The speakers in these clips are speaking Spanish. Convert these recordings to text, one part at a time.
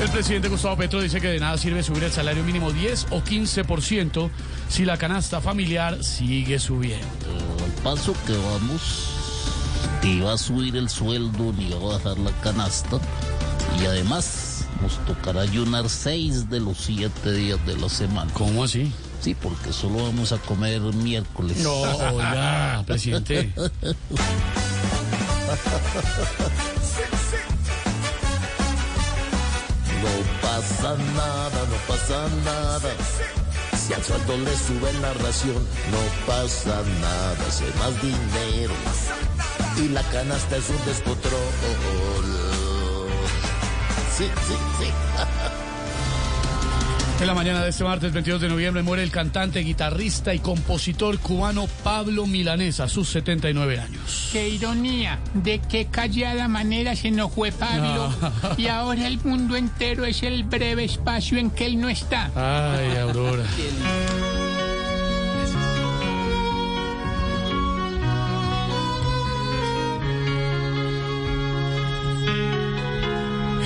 El presidente Gustavo Petro dice que de nada sirve subir el salario mínimo 10 o 15% si la canasta familiar sigue subiendo. Al paso que vamos, ni va a subir el sueldo ni va a bajar la canasta. Y además nos tocará ayunar seis de los siete días de la semana. ¿Cómo así? Sí, porque solo vamos a comer miércoles. No, oiga, presidente. pasa nada, no pasa nada. Si al sueldo le suben la ración, no pasa nada, hace más dinero. Y la canasta es un descontrol. Sí, sí, sí. En la mañana de este martes 22 de noviembre muere el cantante, guitarrista y compositor cubano Pablo Milanesa a sus 79 años. Qué ironía, de qué callada manera se nos fue Pablo. Y ahora el mundo entero es el breve espacio en que él no está. Ay, Aurora.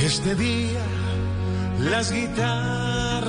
Este día las guitarras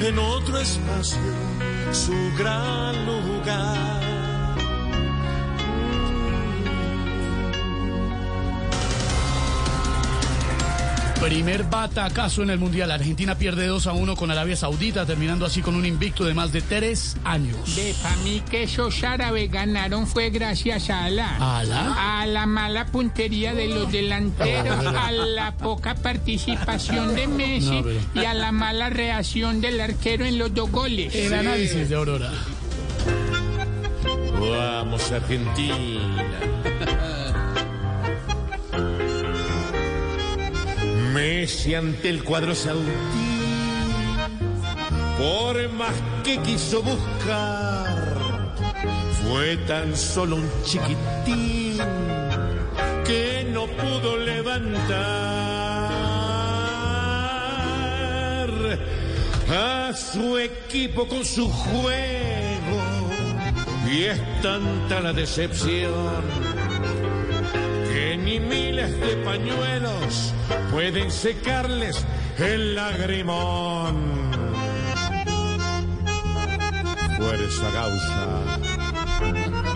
en otro espacio su gran lugar. Primer batacazo en el Mundial. Argentina pierde 2 a 1 con Arabia Saudita, terminando así con un invicto de más de 3 años. De pa' mí que esos árabes ganaron fue gracias a la, ¿A la? a la mala puntería de los delanteros, a la poca participación de Messi No, pero- y a la mala reacción del arquero en los dos goles. El análisis de Aurora. Vamos Argentina. Messi ante el cuadro saudí. Por más que quiso buscar, fue tan solo un chiquitín que no pudo levantar a su equipo con su juego. Y es tanta la decepción que ni miles de pañuelos pueden secarles el lagrimón. Fuerza causa.